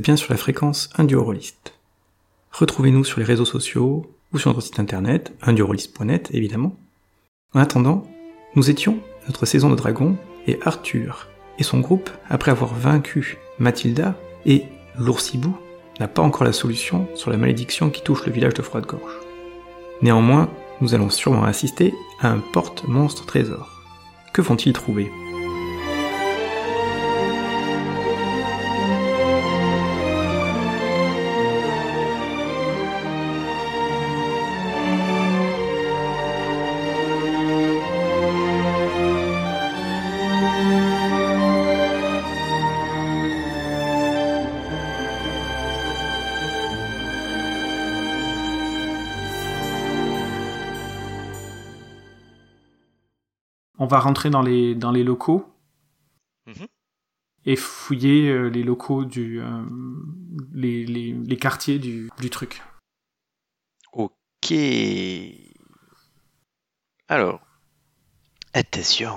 bien sur la fréquence Indurolist. Retrouvez-nous sur les réseaux sociaux ou sur notre site internet, indurolist.net évidemment. En attendant, nous étions notre saison de dragon et Arthur et son groupe, après avoir vaincu Mathilda et l'oursibou, n'a pas encore la solution sur la malédiction qui touche le village de Froide-Gorge. Néanmoins, nous allons sûrement assister à un porte-monstre trésor. Que vont-ils trouver? On va rentrer dans les, dans les locaux Mhm. et fouiller euh, les locaux du. euh, les, les, les quartiers du, du truc. Ok. Alors. Attention.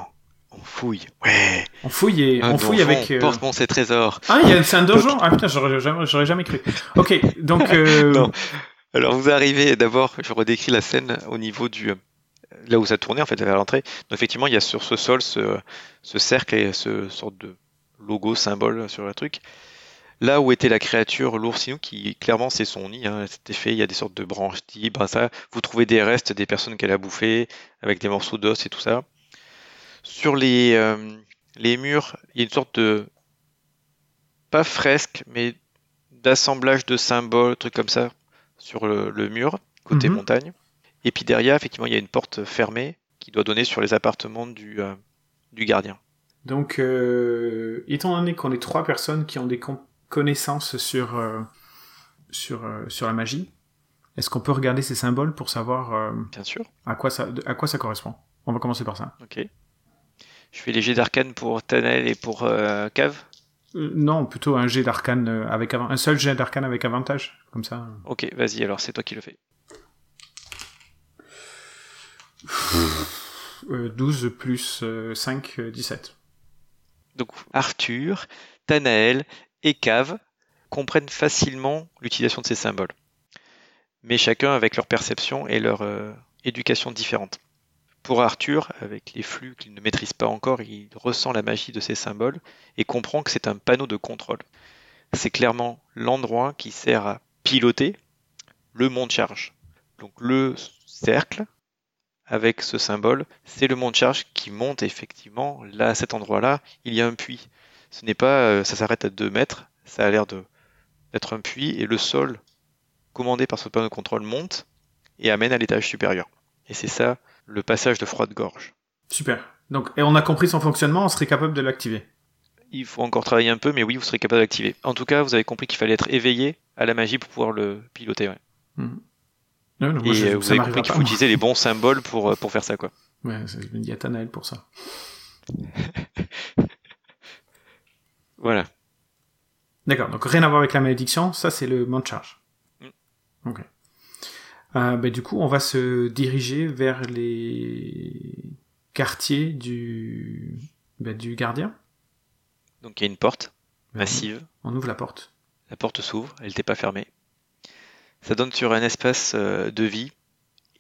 On fouille. Ouais. On fouille et Un on fouille avec. euh, porte mon ses trésors. Ah, il y a- c'est un donjon? Ah putain, j'aurais jamais, cru. Ok, donc. euh, Non. Alors vous arrivez d'abord, je redécris la scène au niveau du là où ça tournait en fait à l'entrée. Donc effectivement, il y a sur ce sol ce, ce cercle et ce sorte de logo symbole sur le truc. Là où était la créature l'oursinou, qui clairement c'est son nid, hein, cet effet, il y a des sortes de branches libres, ça. Vous trouvez des restes des personnes qu'elle a bouffées, avec des morceaux d'os et tout ça. Sur les, euh, les murs, il y a une sorte de pas fresque, mais d'assemblage de symboles, trucs comme ça, sur le, le mur, côté Mhm. montagne. Et puis derrière, effectivement, il y a une porte fermée qui doit donner sur les appartements du, euh, du gardien. Donc, euh, étant donné qu'on est trois personnes qui ont des con- connaissances sur, euh, sur, sur la magie, est-ce qu'on peut regarder ces symboles pour savoir Bien sûr. à, quoi ça, à quoi ça correspond? On va commencer par ça. Ok. Je fais les jets d'arcane pour Tanel et pour Cave? Non, plutôt un jet d'arcane avec un seul jet d'arcane avec avantage, comme ça. Ok, vas-y, alors c'est toi qui le fais. Euh, 12 plus euh, 5, euh, 17. Donc Arthur, Tanael et Cave comprennent facilement l'utilisation de ces symboles, mais chacun avec leur perception et leur euh, éducation différente. Pour Arthur, avec les flux qu'il ne maîtrise pas encore, il ressent la magie de ces symboles et comprend que c'est un panneau de contrôle. C'est clairement l'endroit qui sert à piloter le mont de charge. Donc le cercle avec ce symbole, c'est le mont de charge qui monte effectivement. Là, à cet endroit-là, il y a un puits. Ce n'est pas, euh, ça s'arrête à 2 mètres, ça a l'air de d'être un puits et le sol commandé par ce panneau de contrôle monte et amène à l'étage supérieur. Et c'est ça le passage de froide gorge. Super. Donc, et on a compris son fonctionnement, on serait capable de l'activer. Il faut encore travailler un peu, mais oui, vous serez capable d'activer. En tout cas, vous avez compris qu'il fallait être éveillé à la magie pour pouvoir le piloter. ouais. Mhm. Non, non, moi, Et je- euh, vous avez compris qu'il faut utiliser les bons symboles pour, euh, pour faire ça, quoi. Ouais, il y a Tanael pour ça. Voilà. D'accord, donc rien à voir avec la malédiction, ça c'est le mont de charge. Mm. Ok. Euh, ben, du coup, on va se diriger vers les quartiers du, ben, du gardien. Donc il y a une porte massive. On ouvre la porte. La porte s'ouvre, elle n'était pas fermée. Ça donne sur un espace euh, de vie.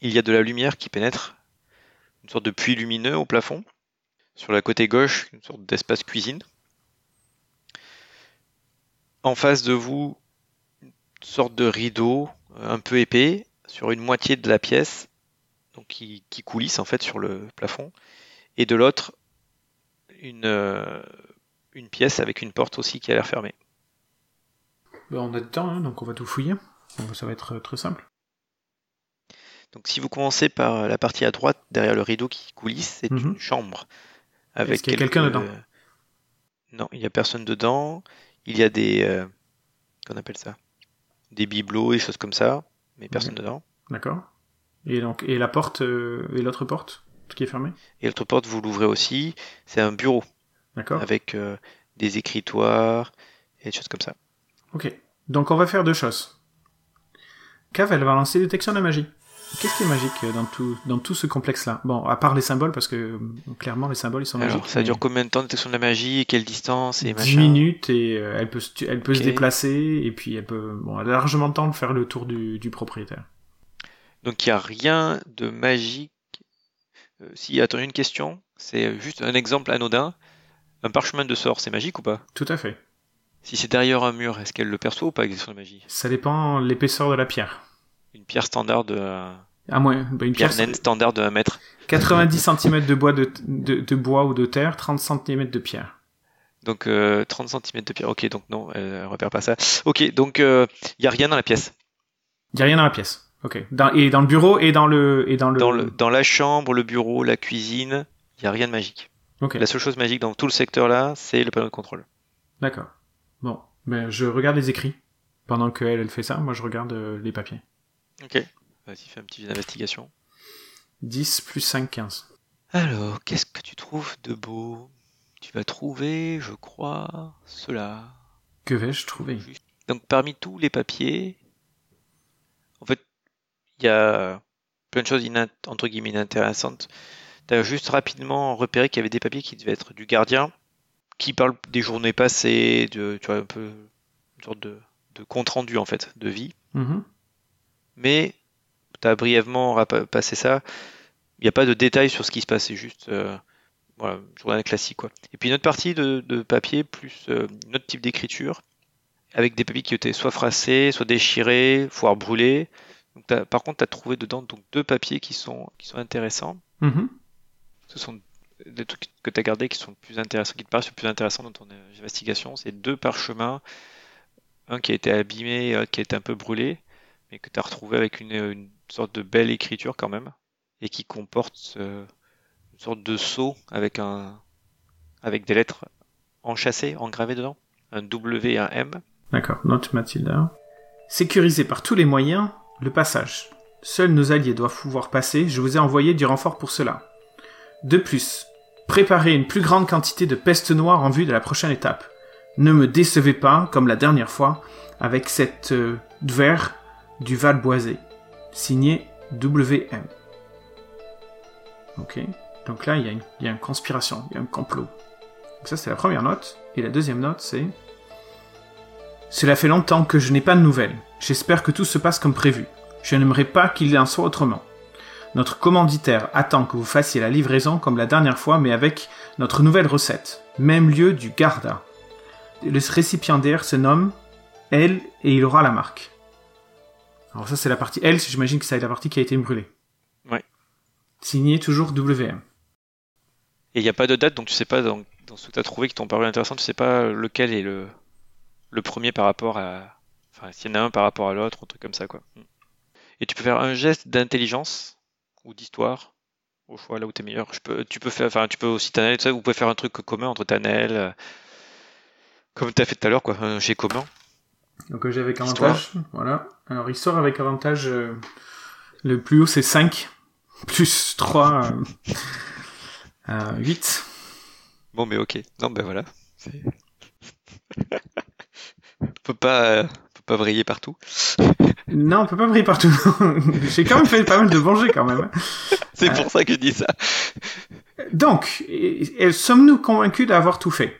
Il y a de la lumière qui pénètre, une sorte de puits lumineux au plafond. Sur la côté gauche, une sorte d'espace cuisine. En face de vous, une sorte de rideau euh, un peu épais sur une moitié de la pièce, donc qui, coulisse en fait sur le plafond. Et de l'autre, une, euh, pièce avec une porte aussi qui a l'air fermée. Ben, on a du temps, hein, donc on va tout fouiller. Donc, ça va être euh, très simple. Donc si vous commencez par la partie à droite, derrière le rideau qui coulisse, c'est Mhm. une chambre. Avec Est-ce qu'il y a quelques- quelqu'un dedans Non, il n'y a personne dedans. Il y a des... euh, Qu'on appelle ça Des bibelots et choses comme ça, mais personne dedans. D'accord Et donc, et la porte, euh, et l'autre porte, qui est fermée? Et l'autre porte, vous l'ouvrez aussi. C'est un bureau D'accord avec euh, des écritoires et des choses comme ça. Ok. Donc on va faire deux choses. Cave, elle va lancer détection de la magie. Qu'est-ce qui est magique dans tout, dans tout ce complexe-là? Bon, à part les symboles, parce que euh, clairement les symboles ils sont Alors, magiques. ça mais dure combien de temps de détection de la magie et quelle distance et 10 machin minutes et euh, elle peut, se- elle peut se Ok. déplacer et puis elle peut. Bon, elle a largement le temps de faire le tour du, du propriétaire. Donc il n'y a rien de magique. Euh, si, attends, une question. C'est juste un exemple anodin. Un parchemin de sort, c'est magique ou pas? Tout à fait. Si c'est derrière un mur, est-ce qu'elle le perçoit ou pas, l'existence de magie? Ça dépend de l'épaisseur de la pierre. Une pierre standard de. euh, moins, bah, une pierre pierre, naine standard de 1 mètre. 90 cm de bois de, de, de bois ou de terre, 30 cm de pierre. Donc euh, 30 cm de pierre. Ok, donc non, elle, elle repère pas ça. Ok, donc il n'y a rien dans la pièce. Il y a rien dans la pièce. Ok. Dans, et dans le bureau et dans le et dans le. Dans, le, dans la chambre, le bureau, la cuisine, il n'y a rien de magique. Ok. La seule chose magique dans tout le secteur là, c'est le panneau de contrôle. D'accord. Bon, ben je regarde les écrits pendant que elle, elle fait ça. Moi, je regarde euh, les papiers. Ok. Vas-y, fais un petit jet d'investigation. 10 plus 5, 15. Alors, qu'est-ce que tu trouves de beau? Tu vas trouver, je crois, cela. Que vais-je trouver? Donc, parmi tous les papiers, en fait, il y a plein de choses inint- entre guillemets inintéressantes. Tu as juste rapidement repéré qu'il y avait des papiers qui devaient être du gardien, qui parlent des journées passées, de, tu vois, un peu une sorte de, de compte rendu en fait, de vie. Mhm. Mais tu as brièvement passé ça. Il n'y a pas de détails sur ce qui se passe, c'est juste euh, voilà, journal classique. Quoi. Et puis une autre partie de, de papier, plus euh, autre type d'écriture, avec des papiers qui étaient soit froissés, soit déchirés, voire brûlés. Donc, par contre, tu as trouvé dedans donc, deux papiers qui sont, qui sont intéressants. Mhm. Ce sont des trucs que tu as gardés qui sont plus intéressants, qui te paraissent plus intéressants dans ton euh, investigation. C'est deux parchemins, un qui a été abîmé, un qui a été un peu brûlé, mais que tu as retrouvé avec une, sorte de belle écriture quand même, et qui comporte euh, une sorte de sceau avec un avec des lettres enchâssées, engravées dedans, un W et un M. D'accord, note Mathilda. Sécuriser par tous les moyens le passage. Seuls nos alliés doivent pouvoir passer, je vous ai envoyé du renfort pour cela. De plus, préparez une plus grande quantité de peste noire en vue de la prochaine étape. Ne me décevez pas, comme la dernière fois, avec cette euh, vers du Val Boisé. Signé WM. Ok, donc là il y, a une, y a une conspiration, il y a un complot. Donc ça c'est la première note, et la deuxième note c'est... Cela fait longtemps que je n'ai pas de nouvelles. J'espère que tout se passe comme prévu. Je n'aimerais pas qu'il en soit autrement. Notre commanditaire attend que vous fassiez la livraison comme la dernière fois, mais avec notre nouvelle recette. Même lieu du Garda. Le récipiendaire se nomme L et il aura la marque. Alors ça c'est la partie L, j'imagine que c'est la partie qui a été brûlée. Ouais. Signé toujours WM. Et il n'y a pas de date, donc tu sais pas dans, dans ce que tu as trouvé qui t'ont paru intéressant, tu sais pas lequel est le, le premier par rapport à. Enfin, s'il y en a un par rapport à l'autre, un truc comme ça, quoi. Et tu peux faire un geste d'intelligence ou d'histoire, au choix, là où tu es meilleur. Je peux, tu peux faire, enfin, tu peux aussi Tanel, tout ça, vous pouvez faire un truc commun entre Tanel, euh, comme tu as fait tout à l'heure, quoi, un jet commun. Donc euh, j'ai avec Histoire. avantage. Voilà. Alors il sort avec avantage. euh, le plus haut c'est 5. Plus 3. Euh, euh, 8. Bon, mais ok. Non, ben voilà. On peut pas, euh, on peut pas vriller partout. Non, on peut pas briller partout. j'ai quand même fait pas mal de venger quand même. hein. C'est pour ça que je dis ça. Donc, sommes-nous convaincus d'avoir tout fait?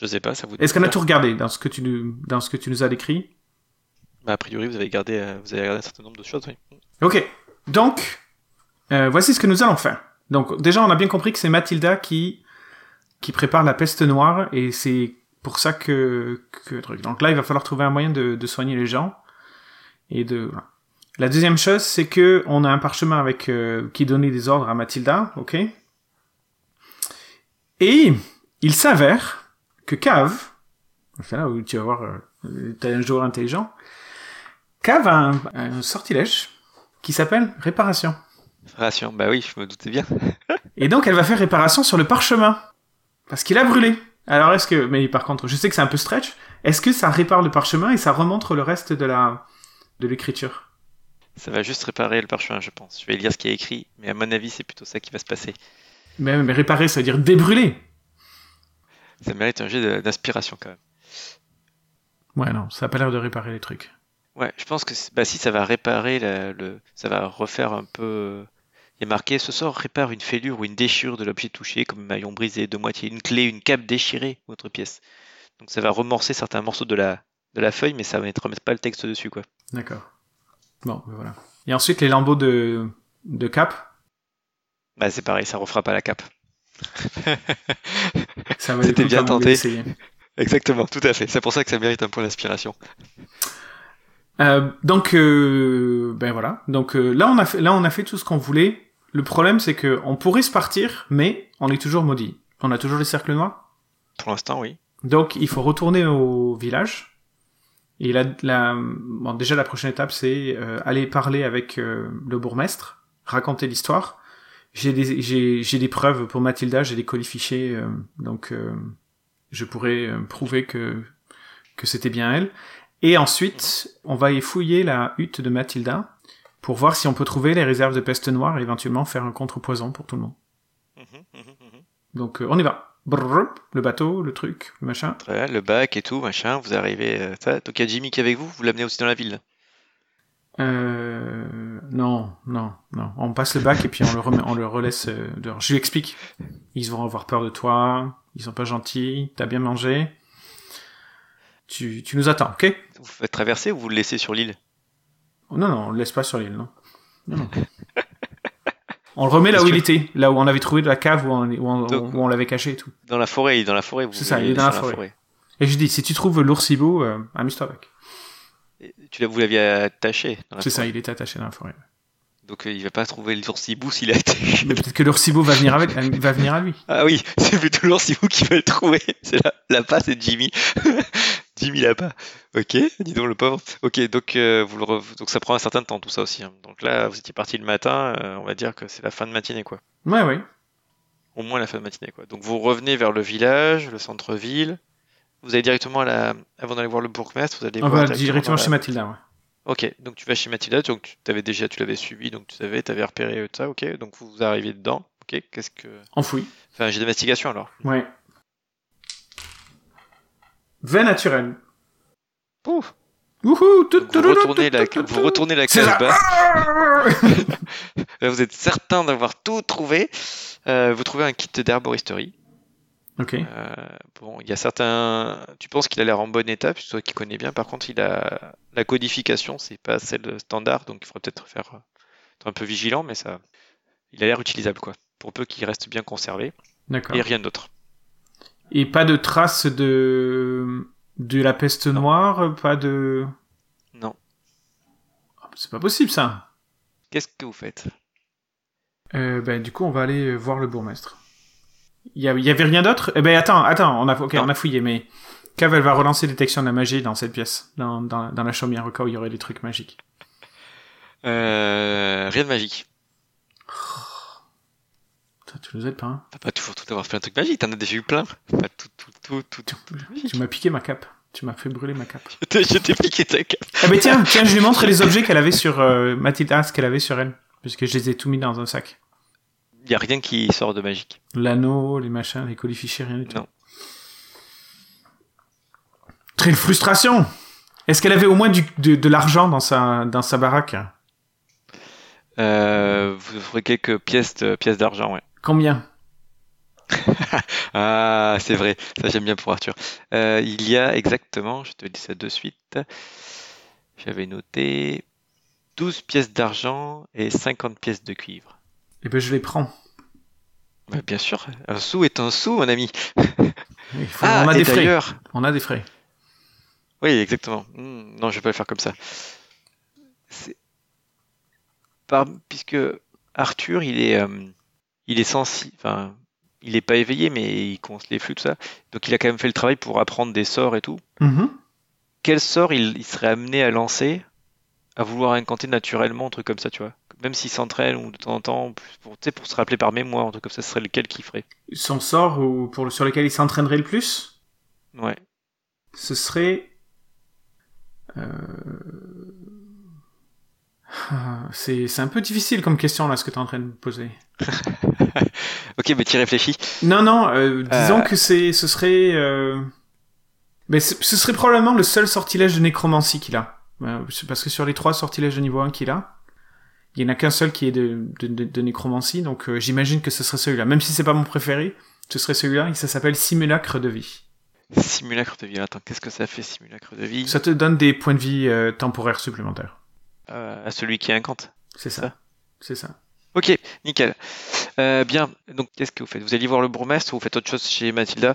Je sais pas, ça vous. Est-ce qu'on a tout regardé dans ce que tu nous, dans ce que tu nous as décrit? Bah, a priori, vous avez gardé, euh, vous avez gardé un certain nombre de choses, oui. Ok. Donc, euh, voici ce que nous allons faire. Donc, déjà, on a bien compris que c'est Mathilda qui qui prépare la peste noire et c'est pour ça que. Donc là, il va falloir trouver un moyen de, de soigner les gens et de. La deuxième chose, c'est que on a un parchemin avec euh, qui donnait des ordres à Mathilda, ok? Et il s'avère que Cave, c'est là où tu vas voir, euh, t'as un joueur intelligent. Cave a un, un sortilège qui s'appelle réparation. Ration, bah oui, je me doutais bien. Et donc elle va faire réparation sur le parchemin. Parce qu'il a brûlé. Alors est-ce que, mais par contre, je sais que c'est un peu stretch, est-ce que ça répare le parchemin et ça remontre le reste de la, de l'écriture? Ça va juste réparer le parchemin, je pense. Je vais lire ce qui est écrit, mais à mon avis, c'est plutôt ça qui va se passer. mais, mais réparer, ça veut dire débrûler. Ça mérite un jet d'inspiration quand même. Ouais, non, ça a pas l'air de réparer les trucs. Ouais, je pense que bah, si ça va réparer la- le, ça va refaire un peu. Il y a marqué ce sort répare une fêlure ou une déchirure de l'objet touché, comme un maillon brisé de moitié, une clé, une cape déchirée ou autre pièce. Donc ça va remorcer certains morceaux de la de la feuille, mais ça ne remettre pas le texte dessus quoi. D'accord. Bon, ben voilà. Et ensuite, les lambeaux de, de cap. Bah c'est pareil, ça refera pas la cape. Ça va C'était bien tenté. Exactement, tout à fait. C'est pour ça que ça mérite un point d'inspiration. Euh, donc, euh, ben voilà. Donc euh, là, on a fait, là, on a fait tout ce qu'on voulait. Le problème, c'est que on pourrait se partir, mais on est toujours maudit. On a toujours les cercles noirs. Pour l'instant, oui. Donc, il faut retourner au village. Et la, la, bon, déjà, la prochaine étape, c'est aller parler avec le bourgmestre, raconter l'histoire. J'ai des, j'ai, j'ai des preuves pour Mathilda, j'ai des colis fichés, euh, donc euh, je pourrais euh, prouver que que c'était bien elle. Et ensuite, on va y fouiller la hutte de Mathilda pour voir si on peut trouver les réserves de peste noire et éventuellement faire un contrepoison pour tout le monde. Mhm. Donc, euh, on y va. Brrr, le bateau, le truc, le machin. Très bien, le bac et tout, machin, vous arrivez. euh, ça. Donc il y a Jimmy qui est avec vous, vous l'amenez aussi dans la ville. Euh, non, non, non. On passe le bac et puis on le, remet, on le relaisse euh, dehors. Je lui explique. Ils vont avoir peur de toi. Ils sont pas gentils. T'as bien mangé. Tu, tu nous attends, ok? Vous faites traverser ou vous le laissez sur l'île? Non, non, on le laisse pas sur l'île, non. Non, non. on le remet là où il était, là où on avait trouvé de la cave où on, où on, Donc- où on l'avait caché et tout. Dans la forêt, il est dans la forêt. C'est ça, il est dans la forêt. Et je dis, si tu trouves l'oursibou, euh, amuse-toi avec. Tu vous l'aviez attaché. C'est ça, il est attaché dans la forêt. Donc euh, il va pas trouver l'oursibou s'il est attaché. Mais peut-être que l'oursibou va venir avec, va venir à lui. Ah oui, c'est plutôt l'oursibou qui va le trouver. C'est la, la pas, c'est Jimmy. Jimmy l'a pas. Ok, dis donc le pauvre. Ok, donc, euh, vous le re- donc ça prend un certain temps tout ça aussi. hein. Donc là, vous étiez parti le matin, euh, on va dire que c'est la fin de matinée quoi. Ouais, ouais. Au moins la fin de matinée quoi. Donc vous revenez vers le village, le centre-ville. Vous allez directement à la... Avant d'aller voir le bourgmestre, vous allez On voir va directement chez Mathilda, ouais. Ok, donc tu vas chez Mathilda, donc tu t'avais déjà, tu l'avais suivi, donc tu savais, tu avais repéré euh, ça, ok, donc vous arrivez dedans, ok, qu'est-ce que... Enfoui. Enfin, j'ai d'investigation alors. Ouais. Vin naturel. Ouf. Wouhou tout, vous retournez la, vous retournez la. Là, vous êtes certain d'avoir tout trouvé. Euh, vous trouvez un kit d'herboristerie. Ok. Euh, bon, il y a certains. Tu penses qu'il a l'air en bon état, puisque toi qui connais bien. Par contre, il a la codification, c'est pas celle standard, donc il faudrait peut-être faire euh, être un peu vigilant, mais ça, il a l'air utilisable quoi. Pour peu qu'il reste bien conservé D'accord. et rien d'autre. Et pas de traces de de la peste noire, pas de. Non. Ah, C'est pas possible ça. Qu'est-ce que vous faites? Euh, ben du coup on va aller voir le bourgmestre. Il y, avait rien d'autre? Eh ben attends, attends, on a on fouillé, mais Cave elle va relancer détection de la magie dans cette pièce, dans, dans, dans la chaumière au cas où il y aurait des trucs magiques. euh, Rien de magique. Putain, tu nous aides pas, hein T'as pas toujours tout avoir fait un truc magique, t'en as déjà eu plein. Pas tout, tout, tout, tout, tout. Tu m'as piqué ma cape. Tu m'as fait brûler ma cape. Je t'ai- piqué ta cape. Ah ben tiens, tiens, je lui montre les objets qu'elle avait sur euh, Mathilda, ce qu'elle avait sur elle, puisque je les ai tout mis dans un sac. Y a rien qui sort de magique. L'anneau, les machins, les colis fichiers, rien du tout. Non. Quelle frustration Est-ce qu'elle avait au moins du, de, de l'argent dans sa, dans sa baraque? Euh, vous offrez quelques pièces de- pièces d'argent, ouais. Combien? Ah, c'est vrai. Ça, j'aime bien pour Arthur. Euh, il y a exactement, je te dis ça de suite. J'avais noté 12 pièces d'argent et 50 pièces de cuivre. Eh ben je les prends. Bah, bien sûr, un sou est un sou, mon ami. Il faut- Ah, on a et des frais. On a des frais. Oui, exactement. Hmm, non, je vais pas le faire comme ça. Par... Puisque Arthur, il est, euh, il est sensible, enfin, il est pas éveillé, mais il compte les flux, tout ça. Donc, il a quand même fait le travail pour apprendre des sorts et tout. Mhm. Quel sort il, il serait amené à lancer, à vouloir incanter naturellement, un truc comme ça, tu vois? Même s'il s'entraîne ou de temps en temps, pour, tu sais, pour se rappeler par mémoire, un truc comme ça, ce serait lequel qu'il ferait Son sort ou pour sur lequel il s'entraînerait le plus, Ouais. ce serait. euh, C'est un peu difficile comme question là ce que tu es en train de me poser. Ok, mais tu réfléchis. Non, non, euh, disons Euh. que c'est, ce serait, euh... mais ce serait probablement le seul sortilège de nécromancie qu'il a. Euh, parce que sur les trois sortilèges de niveau 1 qu'il a, il y en a qu'un seul qui est de, de, de- de nécromancie, donc euh, j'imagine que ce serait celui-là. Même si c'est pas mon préféré, ce serait celui-là, et ça s'appelle Simulacre de vie. Simulacre de vie. Attends, qu'est-ce que ça fait, simulacre de vie? Ça te donne des points de vie euh, temporaires supplémentaires. Euh, À celui qui incante. C'est ça. C'est ça. Ok, nickel. Bien, donc qu'est-ce que vous faites? Vous allez voir le bourgmestre ou vous faites autre chose chez Mathilda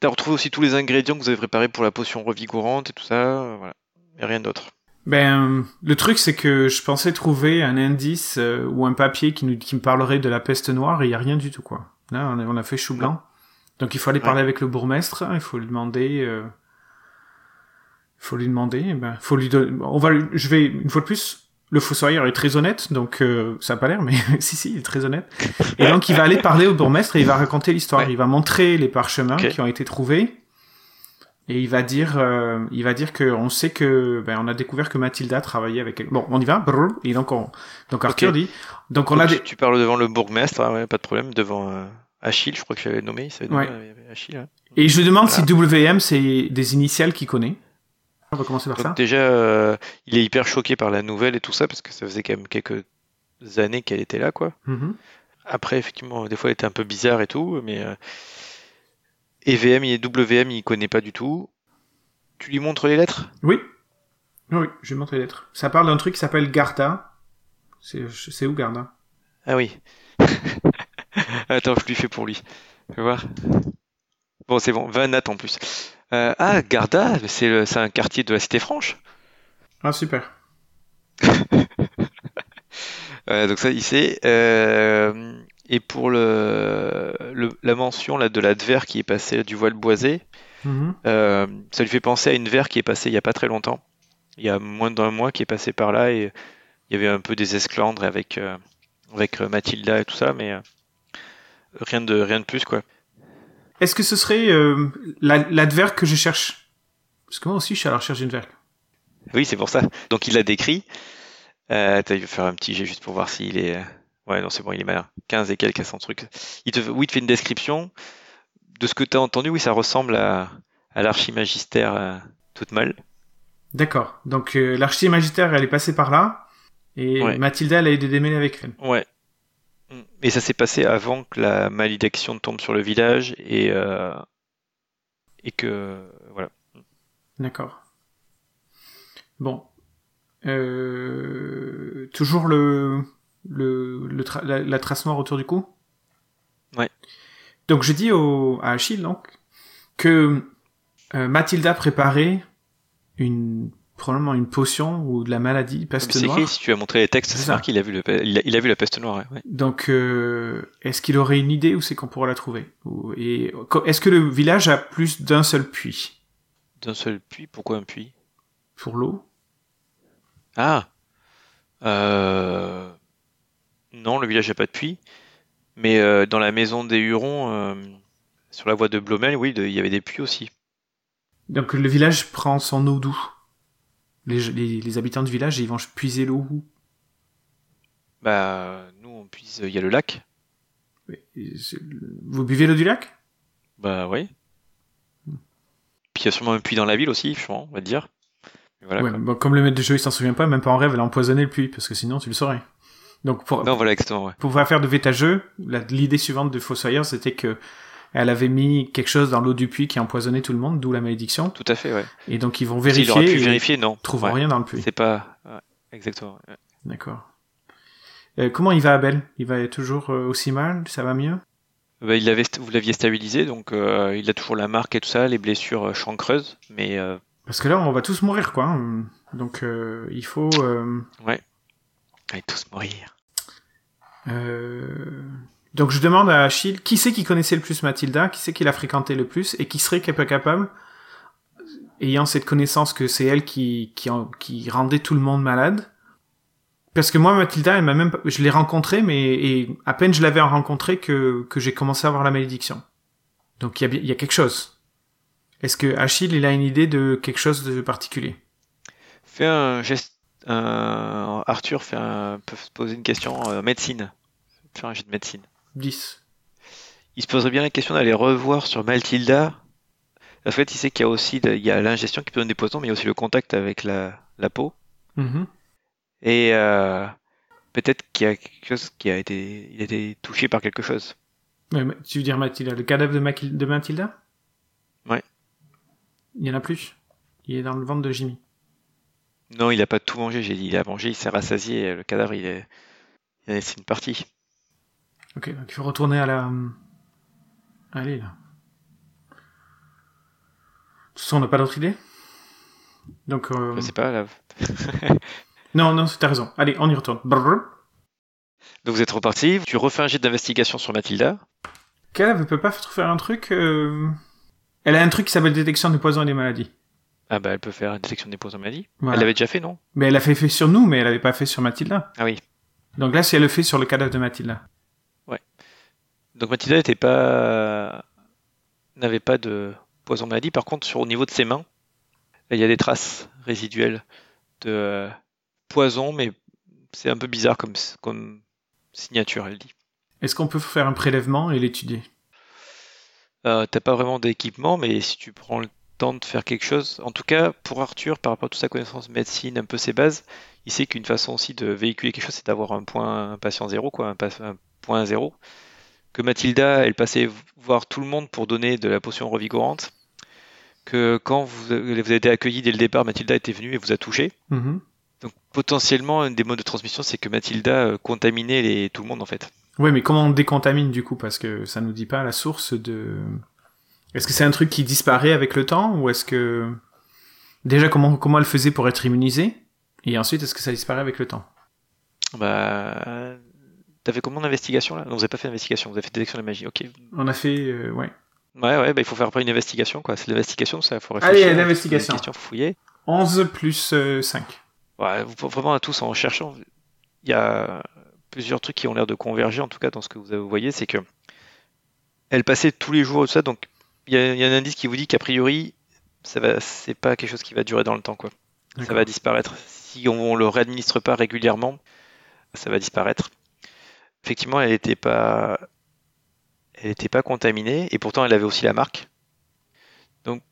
T'as retrouvé aussi tous les ingrédients que vous avez préparés pour la potion revigorante et tout ça, voilà. Et rien d'autre. Ben, le truc, c'est que je pensais trouver un indice euh, ou un papier qui, nous, qui me parlerait de la peste noire et il y a rien du tout, quoi. Là, on a, on a fait chou blanc. Donc, il faut aller Ouais. parler avec le bourgmestre, hein, il faut lui demander... euh, Il faut lui demander, eh ben, faut lui donner... On va, je vais, une fois de plus, le fossoyeur est très honnête, donc euh, ça a pas l'air, mais si, si, il est très honnête. Et donc, il va aller parler au bourgmestre et il va raconter l'histoire. Ouais. Il va montrer les parchemins qui ont été trouvés. Et il va dire, euh, il va dire que on sait que, ben, on a découvert que Mathilda travaillait avec elle. Bon, on y va. brrr, Et donc, on, donc Arthur dit, donc on a Donc, des, tu, parles devant le bourgmestre, ouais, pas de problème, devant euh, Achille, je crois que j'avais nommé, il s'avait nommé Ouais. euh, Achille. hein. et je demande Voilà. si WM c'est des initiales qu'il connaît. On va commencer par Donc ça. déjà, euh, il est hyper choqué par la nouvelle et tout ça, parce que ça faisait quand même quelques années qu'elle était là, quoi. Mhm. Après, effectivement, des fois, elle était un peu bizarre et tout, mais EVM et WM, il connaît pas du tout. Tu lui montres les lettres? Oui. Oui, je vais montrer les lettres. Ça parle d'un truc qui s'appelle Garda. C'est, où Garda? Ah oui. Attends, je lui fais pour lui. Tu vas voir. Bon, c'est bon, Vanat en plus. Euh, ah, Garda, c'est le- c'est un quartier de la Cité Franche. Ah, super. Euh, donc ça, il sait. Euh, et pour le, le- la mention là, de l'adver qui est passé du voile boisé, Mhm. euh, ça lui fait penser à une verre qui est passée il y a pas très longtemps. Il y a moins d'un mois qui est passé par là et il y avait un peu des esclandres avec, euh, avec euh, Mathilda et tout ça, mais euh, rien de rien de plus quoi. Est-ce que ce serait la- l'adverbe que je cherche? Parce que moi aussi, je suis à la recherche d'une verbe. Oui, c'est pour ça. Donc il l'a décrit. Euh, attends, il va faire un petit jet juste pour voir s'il est. Ouais, non, c'est bon, il est malin. 15 et quelques à son truc. Il te... Oui, il te fait une description. De ce que tu as entendu, oui, ça ressemble à, à l'archimagistère euh, toute mal. D'accord. Donc, euh, l'archimagistère, elle est passée par là. Et Ouais. Mathilda, elle a aidé démêler avec elle. Ouais. Mm. Et ça s'est passé avant que la malédiction tombe sur le village et, euh, et que. Voilà. D'accord. Bon. Euh, toujours le, le, le tra- la, la trace noire autour du cou Ouais. Donc je dis au, à Achille donc, que euh, Mathilda préparait une, probablement une potion ou de la maladie peste C'est noire. écrit, si tu as montré les textes, C'est c'est marqué, il a, vu le... il, a, il a vu la peste noire. ouais. Donc, euh, est-ce qu'il aurait une idée où c'est qu'on pourrait la trouver? Ou- Et est-ce que le village a plus d'un seul puits? D'un seul puits, pourquoi un puits? Pour l'eau Ah euh... Non, le village n'a pas de puits. Mais euh, dans la maison des Hurons, euh, sur la voie de Blomel, oui, il y avait des puits aussi. Donc le village prend son eau d'où les, les, les habitants du village, ils vont puiser l'eau où? Bah, nous, on puise, il y a le lac. Mais, Vous buvez l'eau du lac? Bah, oui. Puis il y a sûrement un puits dans la ville aussi, je pense, on va dire. Mais Voilà, Ouais, quoi. bon, Comme le maître de jeu, il s'en souvient pas, même pas en rêve, elle a empoisonné le puits, parce que sinon tu le saurais. Donc pour, Non, voilà, exactement, ouais. pour pouvoir faire de vétageux, l'idée suivante de Fossoyeur, c'était que elle avait mis quelque chose dans l'eau du puits qui a empoisonné tout le monde, d'où la malédiction. Tout à fait, ouais. Et donc ils vont S'il vérifier aurait pu vérifier, non. ils trouvent Ouais. rien dans le puits. C'est pas... ouais, exactement. ouais. D'accord. Euh, comment il va Abel? Il va toujours euh, aussi mal? Ça va mieux? Bah, il l'avait, vous l'aviez stabilisé, donc euh, il a toujours la marque et tout ça, les blessures chancreuses, mais euh, Parce que là, on va tous mourir, quoi. hein. Donc, il faut... euh, allez tous mourir. euh, Donc, je demande à Achille, qui c'est qui connaissait le plus Mathilda Qui c'est qui l'a fréquenté le plus Et qui serait cap- capable, ayant cette connaissance que c'est elle qui, qui, en- qui rendait tout le monde malade? Parce que moi, Mathilda, elle m'a même... Je l'ai rencontrée, mais et à peine je l'avais rencontrée que, que j'ai commencé à avoir la malédiction. Donc, il y a, y a quelque chose. Est-ce que Achille, il a une idée de quelque chose de particulier? Fais un geste. Un- Arthur fait un... peut se poser une question euh, médecine. Faire un de médecine. 10. Il se poserait bien la question d'aller revoir sur Mathilda. En fait, il sait qu'il y a aussi il y a l'ingestion qui peut donner des poisons, mais il y a aussi le contact avec la, la peau. Mhm. Et euh, peut-être qu'il y a quelque chose qui a été, il a été touché par quelque chose. Ouais, tu veux dire Mathilda, le cadavre de, Maquil- de Mathilda? Ouais. Il y en a plus? Il est dans le ventre de Jimmy. Non, il a pas tout mangé, j'ai dit. Il a mangé, il s'est rassasié. Le cadavre, il est, il a laissé une partie. Ok, donc il faut retourner à la. Allez, là. De toute façon, on n'a pas d'autre idée Donc. euh, Je sais pas. Là. Non, non, t'as raison. Allez, on y retourne. Brrr. Donc vous êtes reparti. Tu refais un jet d'investigation sur Mathilda. Caleb, elle peut pas faire un truc. euh, Elle a un truc qui s'appelle détection des poisons et des maladies. Ah bah elle peut faire une détection des poisons maladies. Voilà. Elle l'avait déjà fait, non? Mais elle a fait, fait sur nous, mais elle avait pas fait sur Mathilda. Ah oui. Donc là, si elle le fait sur le cadavre de Mathilda. Donc Mathilda n'était pas, n'avait pas de poison maladie. Par contre, sur au niveau de ses mains, il y a des traces résiduelles de euh, poison, mais c'est un peu bizarre comme, comme signature, elle dit. Est-ce qu'on peut faire un prélèvement et l'étudier? Euh, T'as pas vraiment d'équipement, mais si tu prends le temps de faire quelque chose, en tout cas pour Arthur, par rapport à toute sa connaissance médecine, un peu ses bases, il sait qu'une façon aussi de véhiculer quelque chose, c'est d'avoir un point un patient zéro, quoi, un, un point zéro. Que Mathilda, elle passait voir tout le monde pour donner de la potion revigorante. Que quand vous, avez- vous avez été accueilli dès le départ, Mathilda était venue et vous a touché. Mhm. Donc potentiellement, un des modes de transmission, c'est que Mathilda euh, contaminait les, tout le monde en fait. Ouais, mais comment on décontamine du coup? Parce que ça nous dit pas la source de. Est-ce que c'est un truc qui disparaît avec le temps ou est-ce que déjà comment comment elle faisait pour être immunisée et ensuite est-ce que ça disparaît avec le temps? Bah, t'as fait comment d'investigation là? Non, vous avez pas fait d'investigation, vous avez fait détection de la magie. Ok. On a fait euh, ouais. Ouais, ouais, bah, il faut faire après une investigation quoi. C'est l'investigation, ça, faut Allez, réfléchir. l'investigation. Une question, faut fouiller. 11 plus euh, 5. Ouais, vous- vraiment à tous en cherchant, il y a plusieurs trucs qui ont l'air de converger, en tout cas dans ce que vous avez- vous voyez, c'est que elle passait tous les jours tout ça, donc il y, a il y a un indice qui vous dit qu'a priori, ça va, c'est pas quelque chose qui va durer dans le temps, quoi. Ça va disparaître. Si on, le réadministre pas régulièrement, ça va disparaître. Effectivement, elle n'était pas, elle était pas contaminée, et pourtant elle avait aussi la marque. Donc,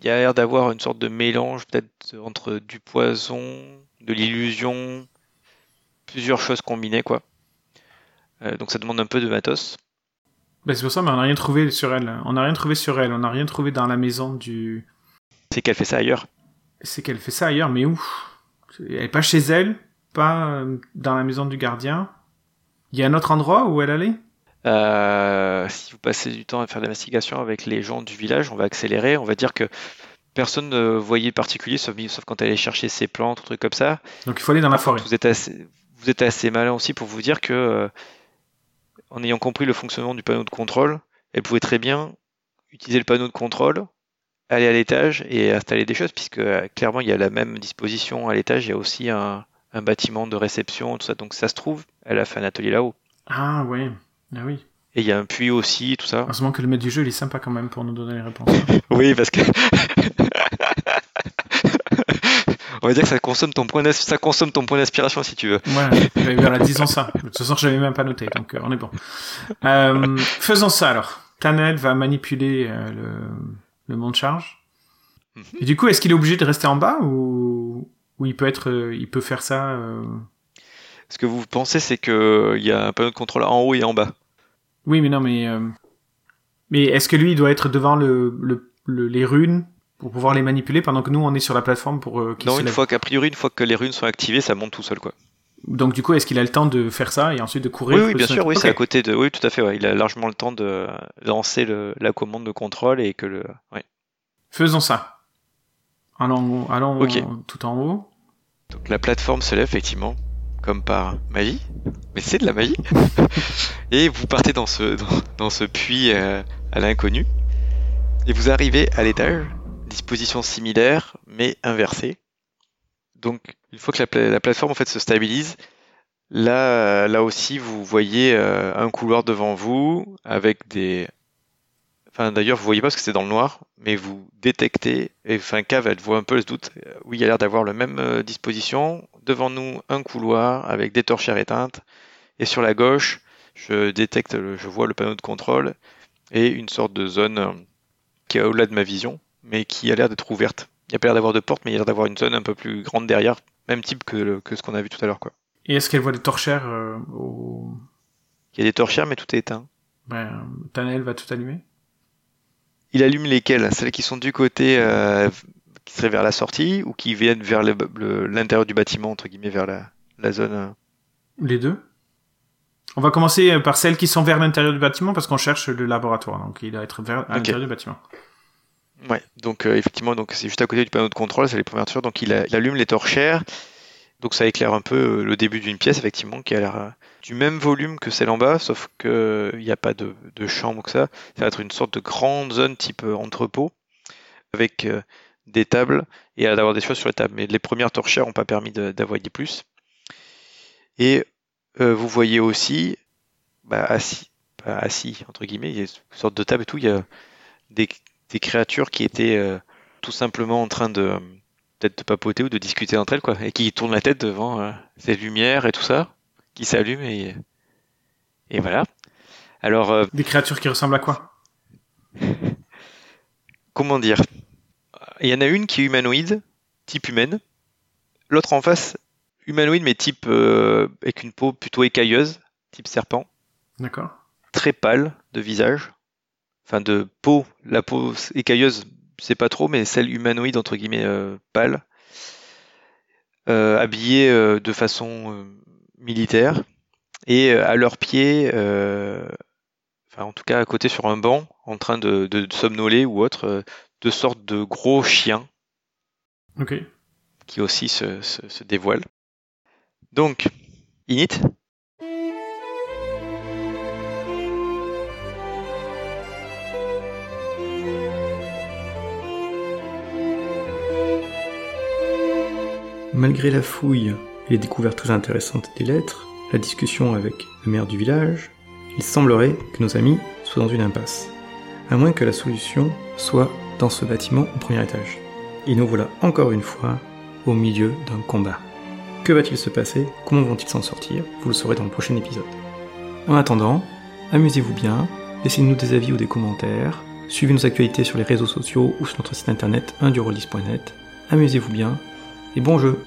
il y a l'air d'avoir une sorte de mélange peut-être entre du poison, de l'illusion, plusieurs choses combinées, quoi. Euh, donc ça demande un peu de matos. Bah, c'est pour ça mais on n'a rien trouvé sur elle. On n'a rien trouvé sur elle, on n'a rien trouvé dans la maison du C'est qu'elle fait ça ailleurs. c'est qu'elle fait ça ailleurs mais où Elle est pas chez elle, pas euh, dans la maison du gardien. Il y a un autre endroit où elle allait? Euh, si vous passez du temps à faire l'investigation avec les gens du village, on va accélérer. On va dire que personne ne voyait particulier, sauf, sauf quand elle allait chercher ses plantes, trucs comme ça. Donc il faut aller dans la forêt. Vous êtes assez, vous êtes assez malin aussi pour vous dire que, euh, en ayant compris le fonctionnement du panneau de contrôle, elle pouvait très bien utiliser le panneau de contrôle, aller à l'étage et installer des choses, puisque euh, clairement il y a la même disposition à l'étage. Il y a aussi un, un bâtiment de réception, tout ça. Donc ça se trouve, elle a fait un atelier là-haut. Ah ouais. Ah oui. Et il y a un puits aussi, tout ça. Heureusement que le maître du jeu il est sympa quand même pour nous donner les réponses. Oui, parce que. On va dire que ça consomme ton point d'as- ça consomme ton point d'inspiration si tu veux. Eh voilà, disons ça. De toute façon, je l'avais même pas noté, donc euh, on est bon. Euh, faisons ça alors. Tanel va manipuler euh, le, le monde charge. Mhm. Et du coup, est-ce qu'il est obligé de rester en bas ou, ou il peut être, euh, il peut faire ça euh, Ce que vous pensez, c'est que il y a un panneau de contrôle en haut et en bas. Oui, mais non, mais euh, mais est-ce que lui il doit être devant le, le, le- les runes pour pouvoir les manipuler pendant que nous on est sur la plateforme pour euh, Non, une fois qu'a priori, une fois que les runes sont activées, ça monte tout seul, quoi. Donc du coup, est-ce qu'il a le temps de faire ça et ensuite de courir Oui, bien sûr, oui, c'est à côté de. Oui, tout à fait, ouais. Il a largement le temps de lancer le- la commande de contrôle et que le. ouais. Faisons ça. Allons, allons Ok. tout en haut. Donc la plateforme se lève effectivement, comme par magie, mais c'est de la magie. et vous partez dans ce, dans, dans ce puits euh, à l'inconnu, et vous arrivez à l'étage, disposition similaire, mais inversée. Donc une fois que la, pla- la plateforme en fait se stabilise, là, là aussi vous voyez euh, un couloir devant vous avec des Enfin, d'ailleurs, vous voyez pas parce que c'est dans le noir, mais vous détectez, et enfin, Cave, elle voit un peu le doute. Oui, il a l'air d'avoir la même euh, disposition. Devant nous, un couloir avec des torchères éteintes. Et sur la gauche, je détecte, le- je vois le panneau de contrôle et une sorte de zone euh, qui est au-delà de ma vision, mais qui a l'air d'être ouverte. Il n'y a pas l'air d'avoir de porte, mais il y a l'air d'avoir une zone un peu plus grande derrière, même type que, le- que ce qu'on a vu tout à l'heure. quoi. Et est-ce qu'elle voit des torchères euh, au... Il y a des torchères, mais tout est éteint. Ben, Tanael va tout allumer Il allume lesquelles? Celles qui sont du côté euh, qui seraient vers la sortie ou qui viennent vers l'intérieur du bâtiment, entre guillemets, vers la, la zone. euh? Les deux On va commencer par celles qui sont vers l'intérieur du bâtiment parce qu'on cherche le laboratoire, donc il doit être vers l'intérieur du bâtiment. Ouais, donc euh, effectivement, donc c'est juste à côté du panneau de contrôle, c'est les premières torchères. Donc il, a- allume les torchères, donc ça éclaire un peu euh, le début d'une pièce, effectivement, qui a l'air euh, du même volume que celle en bas, sauf que il n'y a pas de, chambre que ça. Ça va être une sorte de grande zone type entrepôt, avec des tables et d'avoir des choses sur les tables. Mais les premières torchères n'ont pas permis d'avoir des plus. Et vous voyez aussi, bah, assis, assis, entre guillemets, il y a une sorte de table et tout, il y a des, des créatures qui étaient euh, tout simplement en train de peut-être de papoter ou de discuter entre elles, quoi, et qui tournent la tête devant euh, ces lumières et tout ça, qui s'allument et, et voilà. Alors, euh, Des créatures qui ressemblent à quoi? Comment dire? Il y en a une qui est humanoïde, type humaine. L'autre en face, humanoïde mais type avec une peau plutôt écailleuse, type serpent. D'accord. Très pâle de visage. Enfin de peau, la peau écailleuse, c'est pas trop, mais celle humanoïde entre guillemets euh, pâle. Euh, habillée euh, de façon militaire. Et à leurs pieds, enfin en tout cas à côté sur un banc, en train de, de, de somnoler ou autre, euh, de sortes de gros chiens Ok. qui aussi se, se, se dévoilent. Donc, Init, Malgré la fouille et les découvertes très intéressantes des lettres, la discussion avec le maire du village, il semblerait que nos amis soient dans une impasse. À moins que la solution soit dans ce bâtiment au premier étage. Et nous voilà encore une fois au milieu d'un combat. Que va-t-il se passer? Comment vont-ils s'en sortir? Vous le saurez dans le prochain épisode. En attendant, amusez-vous bien, laissez-nous des avis ou des commentaires, suivez nos actualités sur les réseaux sociaux ou sur notre site internet 1 Amusez-vous bien et bon jeu